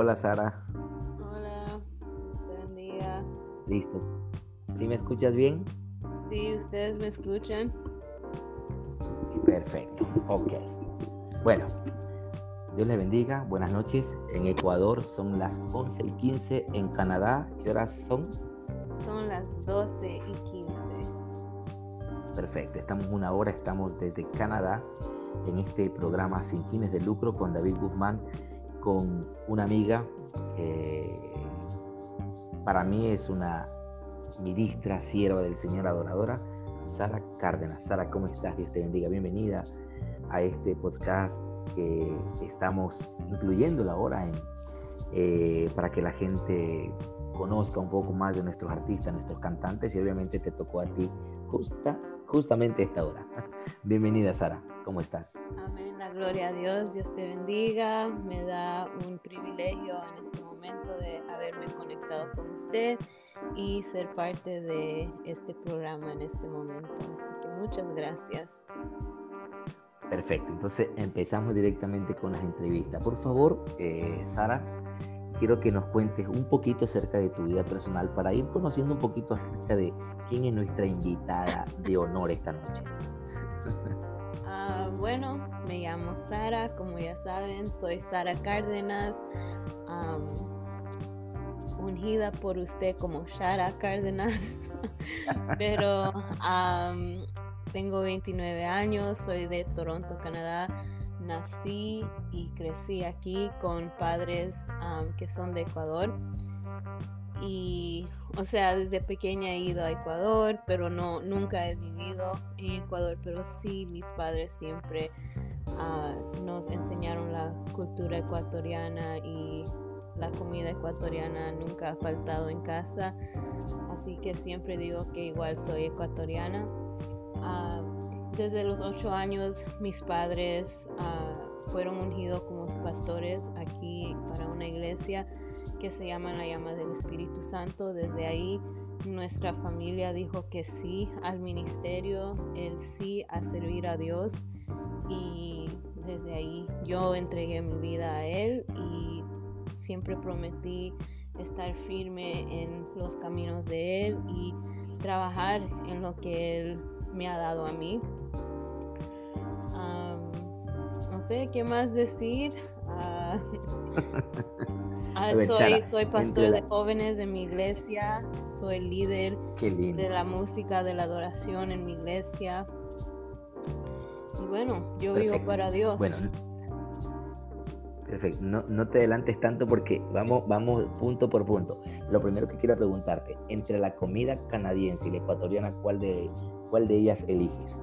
Hola Sara. Hola, buen día. Listos. ¿Sí me escuchas bien? Sí, ustedes me escuchan. Perfecto, ok. Bueno, Dios les bendiga, buenas noches. En Ecuador son las 11 y 15, en Canadá, ¿qué horas son? Son las 12 y 15. Perfecto, estamos una hora, estamos desde Canadá en este programa sin fines de lucro con David Guzmán, con una amiga que para mí es una ministra, sierva del Señor, adoradora, Sara Cárdenas. Sara, ¿cómo estás? Dios te bendiga. Bienvenida a este podcast que estamos incluyendo ahora en, eh, para que la gente conozca un poco más de nuestros artistas, nuestros cantantes y obviamente te tocó a ti justa justamente esta hora. Bienvenida, Sara. ¿Cómo estás? Amén. La gloria a Dios. Dios te bendiga. Me da un privilegio en este momento de haberme conectado con usted y ser parte de este programa en este momento. Así que muchas gracias. Perfecto. Entonces empezamos directamente con las entrevistas. Por favor, eh, Sara, quiero que nos cuentes un poquito acerca de tu vida personal para ir conociendo un poquito acerca de quién es nuestra invitada de honor esta noche. Uh, bueno, me llamo Sara, como ya saben, soy Sara Cárdenas, um, ungida por usted como Shara Cárdenas, pero um, tengo 29 años, soy de Toronto, Canadá nací y crecí aquí con padres que son de Ecuador. Y, o sea, desde pequeña he ido a Ecuador, pero no, nunca he vivido en Ecuador, pero sí mis padres siempre ah, nos enseñaron la cultura ecuatoriana y la comida ecuatoriana nunca ha faltado en casa. Así que siempre digo que igual soy ecuatoriana. Ah, desde los ocho años mis padres uh, fueron ungidos como pastores aquí para una iglesia que se llama la llama del Espíritu Santo. Desde ahí nuestra familia dijo que sí al ministerio, el sí a servir a Dios y desde ahí yo entregué mi vida a Él y siempre prometí estar firme en los caminos de Él y trabajar en lo que Él me ha dado a mí no sé qué más decir. Ah, soy, soy pastor de jóvenes de mi iglesia, soy líder de la música, de la adoración en mi iglesia. Y bueno, yo vivo para Dios. Bueno, perfecto. No, no, te adelantes tanto porque vamos, vamos punto por punto. Lo primero que quiero preguntarte, entre la comida canadiense y la ecuatoriana, ¿cuál de, cuál de ellas eliges?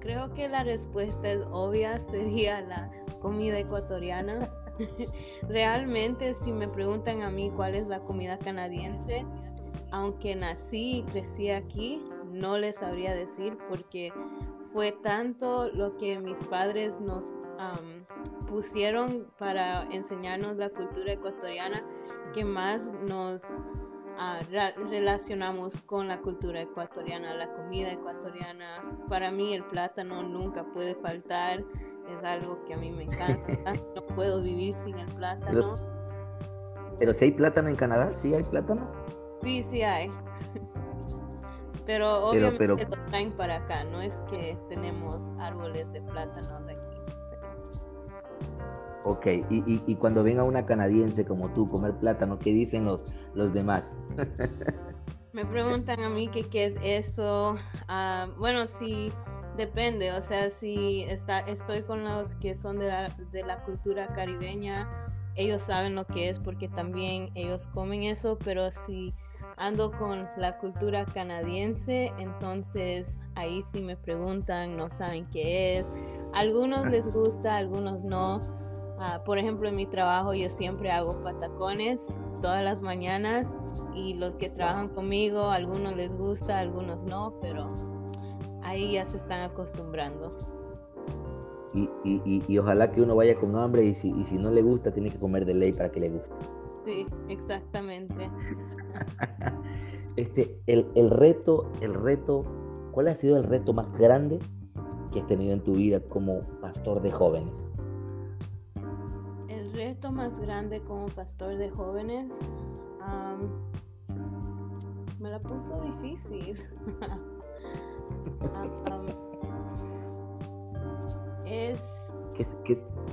Creo que la respuesta es obvia, sería la comida ecuatoriana. Realmente si me preguntan a mí cuál es la comida canadiense, aunque nací y crecí aquí, no les sabría decir porque fue tanto lo que mis padres nos pusieron para enseñarnos la cultura ecuatoriana que más nos relacionamos con la cultura ecuatoriana, la comida ecuatoriana. Para mí el plátano nunca puede faltar, es algo que a mí me encanta, no puedo vivir sin el plátano. Pero, si hay plátano en Canadá, ¿sí hay plátano? Sí, sí hay. Pero obviamente lo traen para acá, no es que tenemos árboles de plátano de aquí. Ok, y, y, cuando venga una canadiense como tú comer plátano, ¿qué dicen los, los demás? Me preguntan a mí qué es eso. Ah, bueno, sí, depende. O sea, si está, estoy con los que son de la, de la cultura caribeña, ellos saben lo que es porque también ellos comen eso, pero si ando con la cultura canadiense, entonces ahí sí me preguntan, no saben qué es. Algunos les gusta, algunos no. Ah, por ejemplo, en mi trabajo yo siempre hago patacones todas las mañanas y los que trabajan conmigo, algunos les gusta, algunos no, pero ahí ya se están acostumbrando. Y, y, y, ojalá que uno vaya con hambre y si, y si no le gusta, tiene que comer de ley para que le guste. Sí, exactamente. este, el, el reto, el reto, ¿cuál ha sido el reto más grande que has tenido en tu vida como pastor de jóvenes? El reto más grande como pastor de jóvenes me la puso difícil. es...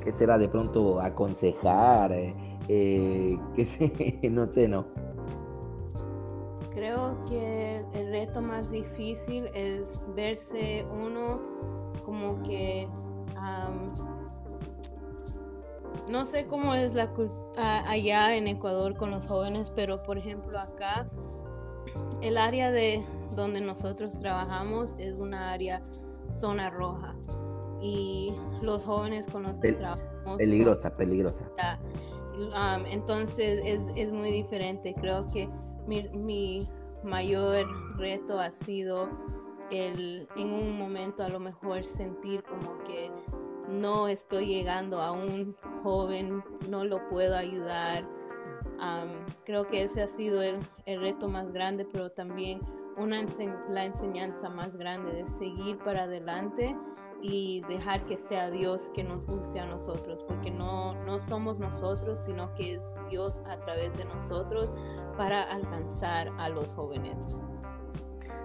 ¿Qué, será de pronto aconsejar? Eh, eh sé, no sé, no. Creo que el reto más difícil es verse uno como que no sé cómo es la allá en Ecuador con los jóvenes, pero por ejemplo acá el área de donde nosotros trabajamos es una área zona roja y los jóvenes con los que trabajamos peligrosa, peligrosa. entonces es, muy diferente. Creo que mi, mi mayor reto ha sido el en un momento a lo mejor sentir como que no estoy llegando a un joven, no lo puedo ayudar. creo que ese ha sido el, reto más grande, pero también una la enseñanza más grande de seguir para adelante y dejar que sea Dios que nos use a nosotros, porque no, no somos nosotros, sino que es Dios a través de nosotros para alcanzar a los jóvenes.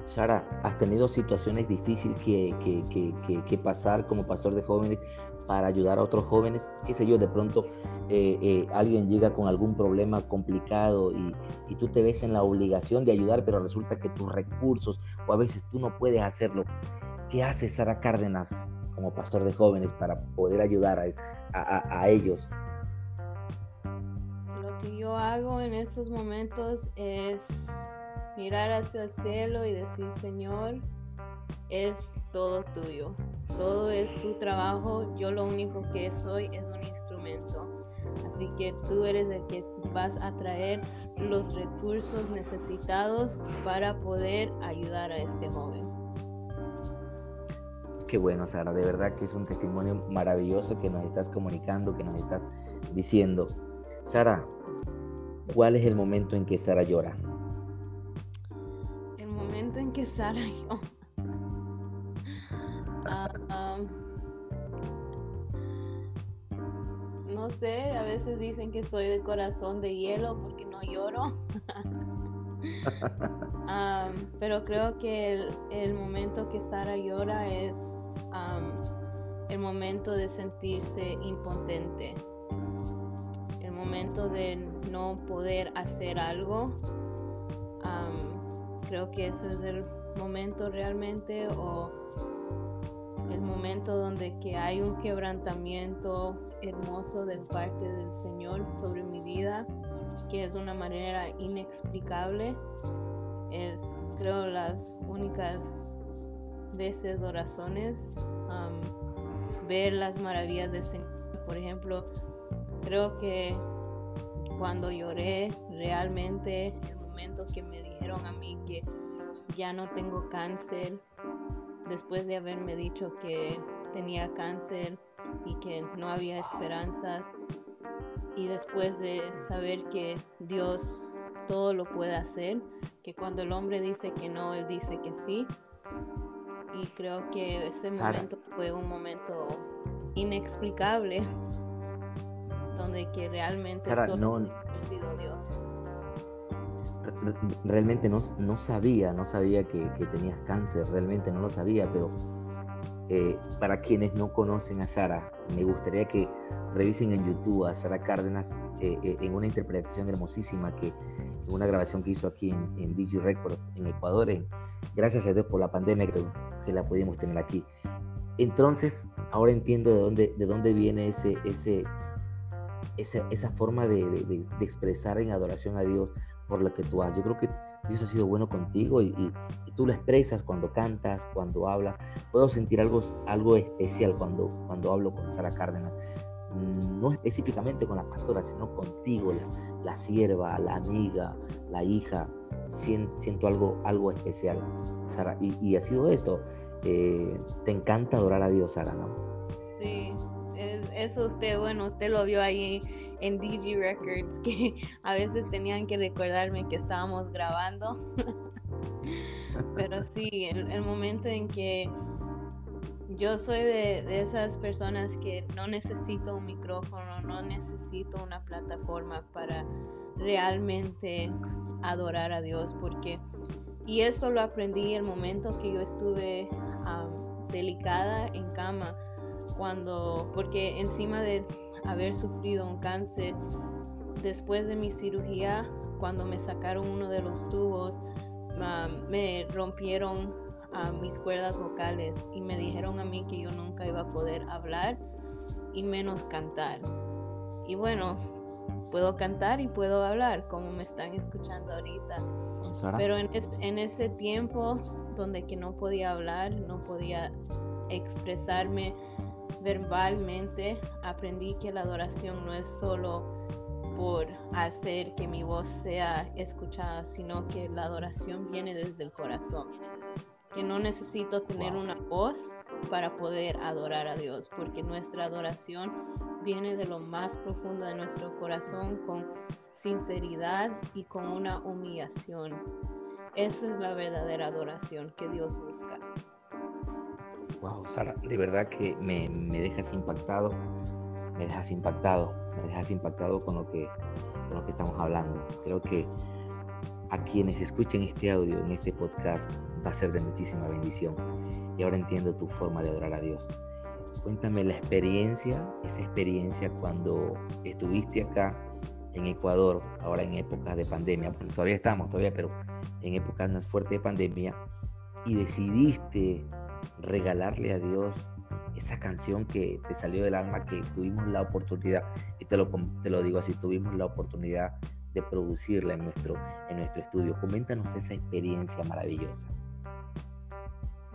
Sara, ¿has tenido situaciones difíciles que, pasar como pastor de jóvenes para ayudar a otros jóvenes? ¿Qué sé yo? De pronto eh, eh, alguien llega con algún problema complicado y, y, tú te ves en la obligación de ayudar, pero resulta que tus recursos o a veces tú no puedes hacerlo. ¿Qué hace Sara Cárdenas como pastor de jóvenes para poder ayudar a, a ellos? Lo que yo hago en esos momentos es mirar hacia el cielo y decir, Señor, es todo tuyo. Todo es tu trabajo. Yo lo único que soy es un instrumento. Así que tú eres el que vas a traer los recursos necesitados para poder ayudar a este joven. Qué bueno, Sara. De verdad que es un testimonio maravilloso que nos estás comunicando, que nos estás diciendo. Sara, ¿cuál es el momento en que Sara llora? En que Sara yo. Ah, no sé, a veces dicen que soy de corazón de hielo porque no lloro. Ah, pero creo que el, momento que Sara llora es el momento de sentirse impotente. El momento de no poder hacer algo creo que ese es el momento realmente o el momento donde que hay un quebrantamiento hermoso de parte del Señor sobre mi vida, que es una manera inexplicable. Es, creo, las únicas veces o razones ver las maravillas del Señor. Por ejemplo, creo que cuando lloré realmente, momento que me a mí que ya no tengo cáncer, después de haberme dicho que tenía cáncer y que no había esperanzas, y después de saber que Dios todo lo puede hacer, que cuando el hombre dice que no, él dice que sí. Y creo que ese momento fue un momento inexplicable, donde que realmente solo no, ha sido Dios realmente no, no, sabía, no sabía que, tenías cáncer, realmente no lo sabía, pero eh, para quienes no conocen a Sara, me gustaría que revisen en YouTube a Sara Cárdenas eh, eh, en una interpretación hermosísima que en una grabación que hizo aquí en, en Digi Records en Ecuador, gracias a Dios por la pandemia que, que, la pudimos tener aquí. Entonces, ahora entiendo de dónde, de dónde viene ese, ese, esa, esa forma de, de expresar en adoración a Dios por lo que tú haces. Yo creo que Dios ha sido bueno contigo y, tú lo expresas cuando cantas, cuando hablas. Puedo sentir algo, algo especial cuando, cuando hablo con Sara Cárdenas. Mm, no específicamente con la pastora, sino contigo, la, sierva, la amiga, la hija. Siento, algo, algo especial, Sara. Y, ha sido esto. Eh, te encanta adorar a Dios, Sara, ¿no? Sí, eso usted, bueno, usted lo vio ahí en DG Records que a veces tenían que recordarme que estábamos grabando. Pero sí, el, momento en que yo soy de, esas personas que no necesito un micrófono, no necesito una plataforma para realmente adorar a Dios, porque, y eso lo aprendí el momento que yo estuve delicada en cama, cuando, porque encima de haber sufrido un cáncer, después de mi cirugía, cuando me sacaron uno de los tubos, me rompieron a mis cuerdas vocales y me dijeron a mí que yo nunca iba a poder hablar y menos cantar. Y bueno, puedo cantar y puedo hablar como me están escuchando ahorita. Pero en, en ese tiempo donde que no podía hablar, no podía expresarme verbalmente, aprendí que la adoración no es solo por hacer que mi voz sea escuchada, sino que la adoración viene desde el corazón que no necesito tener una voz para poder adorar a Dios, porque nuestra adoración viene de lo más profundo de nuestro corazón con sinceridad y con una humillación. Esa es la verdadera adoración que Dios busca. Wow, Sara, de verdad que me, me dejas impactado, me dejas impactado, me dejas impactado con lo que, con lo que estamos hablando. Creo que a quienes escuchen este audio en este podcast va a ser de muchísima bendición. Y ahora entiendo tu forma de adorar a Dios. Cuéntame la experiencia, esa experiencia cuando estuviste acá en Ecuador, ahora en épocas de pandemia, porque todavía estamos, todavía, pero en épocas más fuertes de pandemia, y decidiste regalarle a Dios esa canción que te salió del alma, que tuvimos la oportunidad, y te lo, te lo digo así, tuvimos la oportunidad de producirla en nuestro, en nuestro estudio. Coméntanos esa experiencia maravillosa.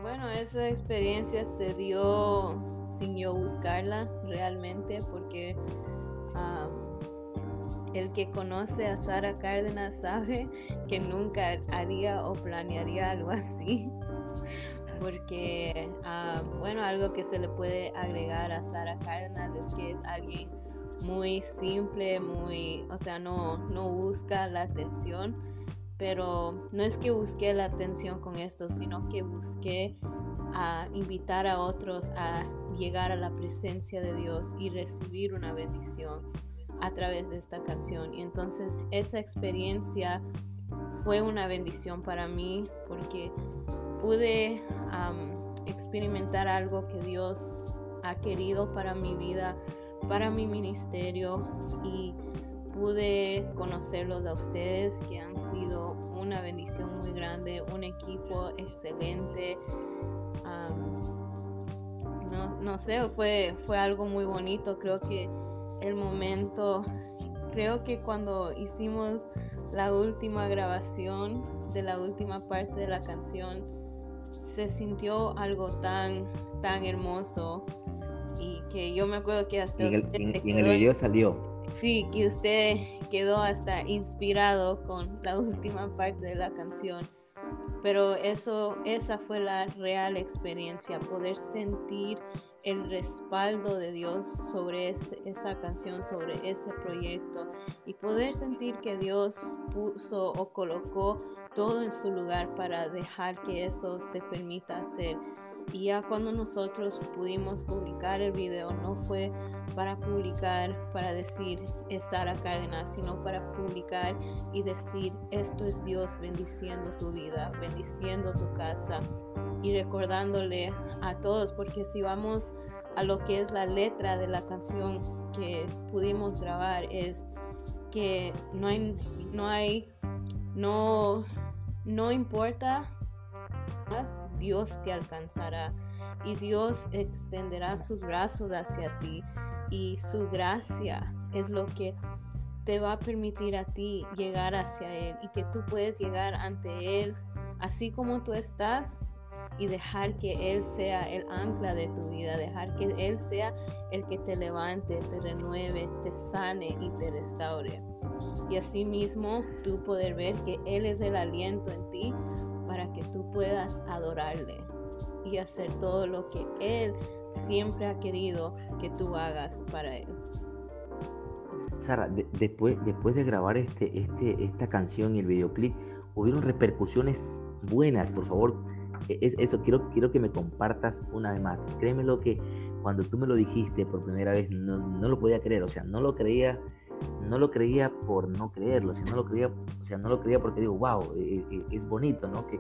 Bueno, esa experiencia se dio sin yo buscarla realmente porque el que conoce a Sara Cárdenas sabe que nunca haría o planearía algo así. Porque, bueno, algo que se le puede agregar a Sara Cárdenas es que es alguien muy simple, muy, o sea, no, no busca la atención, pero no es que busque la atención con esto, sino que busqué invitar a otros a llegar a la presencia de Dios y recibir una bendición a través de esta canción. Y entonces esa experiencia fue una bendición para mí porque pude experimentar algo que Dios ha querido para mi vida para mi ministerio y pude conocerlos a ustedes que han sido una bendición muy grande, un equipo excelente. no, no, sé, fue, fue algo muy bonito. Creo que el momento, creo que cuando hicimos la última grabación de la última parte de la canción, se sintió algo tan, tan hermoso y que yo me acuerdo que hasta en el, video salió. Sí, que usted quedó hasta inspirado con la última parte de la canción. Pero eso, esa fue la real experiencia, poder sentir el respaldo de Dios sobre esa canción, sobre ese proyecto y poder sentir que Dios puso o colocó todo en su lugar para dejar que eso se permita hacer. Y ya cuando nosotros pudimos publicar el video, no fue para publicar, para decir es Sara Cárdenas, sino para publicar y decir esto es Dios bendiciendo tu vida, bendiciendo tu casa y recordándole a todos, porque si vamos a lo que es la letra de la canción que pudimos grabar, es que no hay, no hay, no, no importa más Dios te alcanzará y Dios extenderá sus brazos hacia ti y su gracia es lo que te va a permitir a ti llegar hacia Él y que tú puedes llegar ante Él así como tú estás y dejar que Él sea el ancla de tu vida, dejar que Él sea el que te levante, te renueve, te sane y te restaure. Y así mismo tú poder ver que Él es el aliento en ti para que tú puedas adorarle y hacer todo lo que Él siempre ha querido que tú hagas para Él. Sara, después, después de grabar este, este, esta canción y el videoclip, hubieron repercusiones buenas, por favor, es, eso, quiero, quiero que me compartas una vez más. Créeme lo que cuando tú me lo dijiste por primera vez, no, no lo podía creer, o sea, no lo creía no lo creía por no creerlo, sino lo creía, o sea, no lo creía porque digo, wow, e, e, es bonito, ¿no? Que,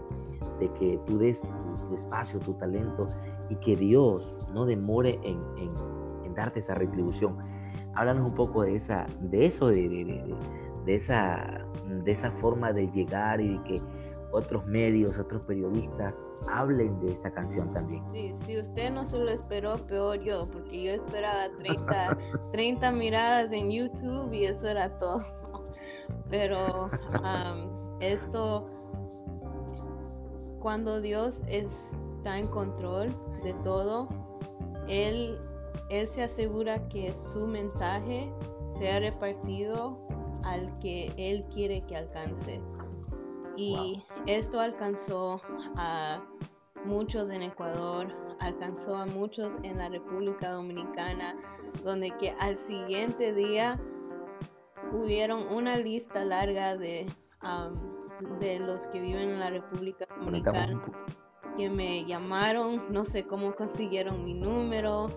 de que tú des tu, espacio, tu talento y que Dios no demore en, darte esa retribución. Háblanos un poco de esa, de eso, de, de, esa, de esa forma de llegar y de que otros medios, otros periodistas hablen de esta canción también. Sí, si usted no se lo esperó, peor yo, porque yo esperaba 30, 30 miradas en YouTube y eso era todo. Pero esto, cuando Dios está en control de todo, Él, él se asegura que su mensaje sea repartido al que Él quiere que alcance. Y esto alcanzó a muchos en Ecuador, alcanzó a muchos en la República Dominicana, donde que al siguiente día hubieron una lista larga de, de los que viven en la República Dominicana que me llamaron, no sé cómo consiguieron mi número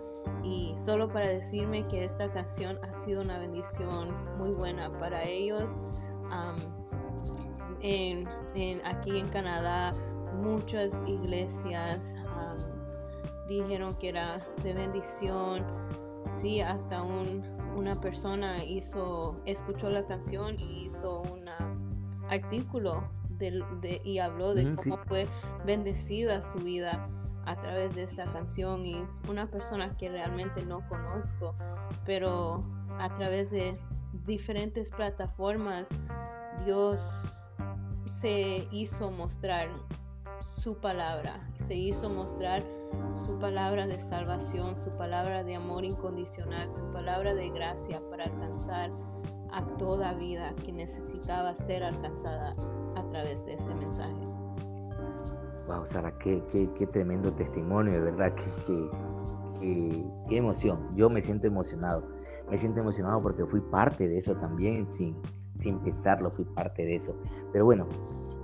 y solo para decirme que esta canción ha sido una bendición muy buena para ellos en, aquí en Canadá muchas iglesias dijeron que era de bendición. Sí, hasta un, una persona hizo, escuchó la canción y hizo un artículo de, y habló de cómo fue bendecida su vida a través de esta canción y una persona que realmente no conozco, pero a través de diferentes plataformas Dios se hizo mostrar su palabra, se hizo mostrar su palabra de salvación, su palabra de amor incondicional, su palabra de gracia para alcanzar a toda vida que necesitaba ser alcanzada a través de ese mensaje. Wow, Sara, qué, qué, tremendo testimonio, de verdad, qué, qué, qué, emoción. Yo me siento emocionado, me siento emocionado porque fui parte de eso también, sin, sin pensarlo, fui parte de eso. Pero bueno,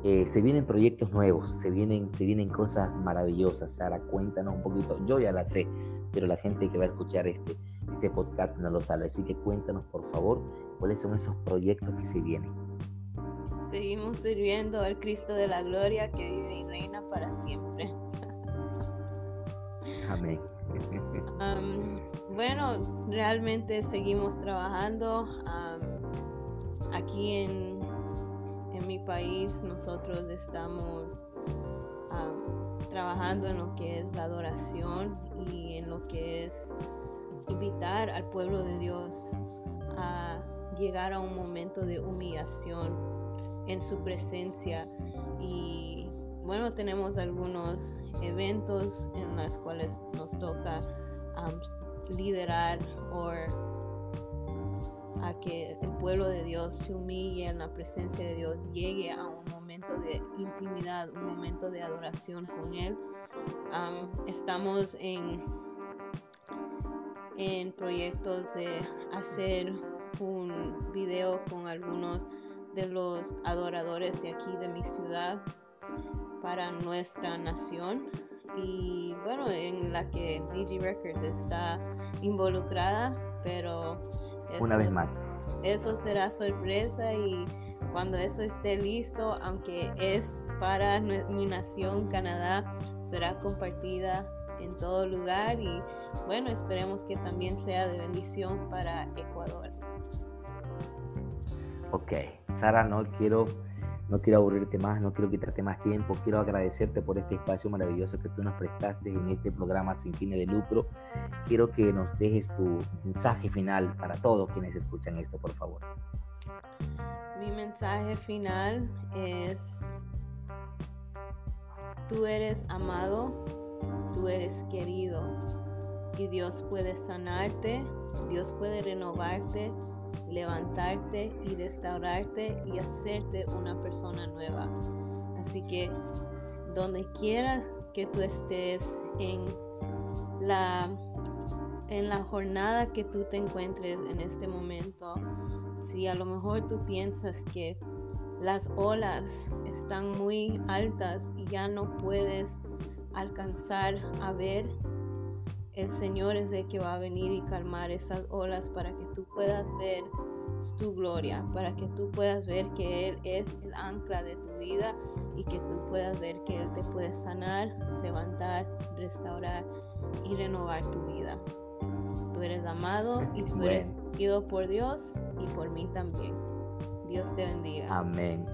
eh, se vienen proyectos nuevos, se vienen, se vienen cosas maravillosas. Sara, cuéntanos un poquito. Yo ya la sé, pero la gente que va a escuchar este, este podcast no lo sabe. Así que cuéntanos, por favor, cuáles son esos proyectos que se vienen. Seguimos sirviendo al Cristo de la Gloria que vive y reina para siempre. Amén. bueno, realmente seguimos trabajando aquí en, en, mi país. Nosotros estamos trabajando en lo que es la adoración y en lo que es invitar al pueblo de Dios a llegar a un momento de humillación en su presencia y bueno tenemos algunos eventos en los cuales nos toca liderar o a que el pueblo de Dios se humille en la presencia de Dios, llegue a un momento de intimidad, un momento de adoración con Él. estamos en, en proyectos de hacer un video con algunos de los adoradores de aquí de mi ciudad para nuestra nación y bueno en la que DG Records está involucrada pero una vez más. Eso será sorpresa y cuando eso esté listo, aunque es para mi nación, Canadá, será compartida en todo lugar y bueno, esperemos que también sea de bendición para Ecuador. Ok, Sara, no quiero no quiero aburrirte más, no quiero quitarte más tiempo, quiero agradecerte por este espacio maravilloso que tú nos prestaste en este programa sin fines de lucro. Quiero que nos dejes tu mensaje final para todos quienes escuchan esto, por favor. Mi mensaje final es, tú eres amado, tú eres querido y Dios puede sanarte, Dios puede renovarte levantarte y restaurarte y hacerte una persona nueva. Así que donde quiera que tú estés en la en la jornada que tú te encuentres en este momento, si a lo mejor tú piensas que las olas están muy altas y ya no puedes alcanzar a ver, el Señor es el que va a venir y calmar esas olas para que tú puedas ver tu gloria, para que tú puedas ver que Él es el ancla de tu vida y que tú puedas ver que Él te puede sanar, levantar, restaurar y renovar tu vida. Tú eres amado y tú eres querido por Dios y por mí también. Dios te bendiga. Amén.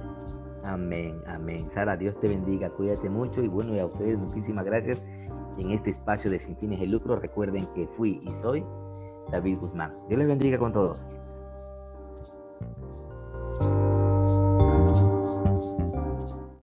Amén, amén. Sara, Dios te bendiga, cuídate mucho y bueno, y a ustedes muchísimas gracias en este espacio de Sin Fines de Lucro. Recuerden que fui y soy David Guzmán. Dios les bendiga con todos.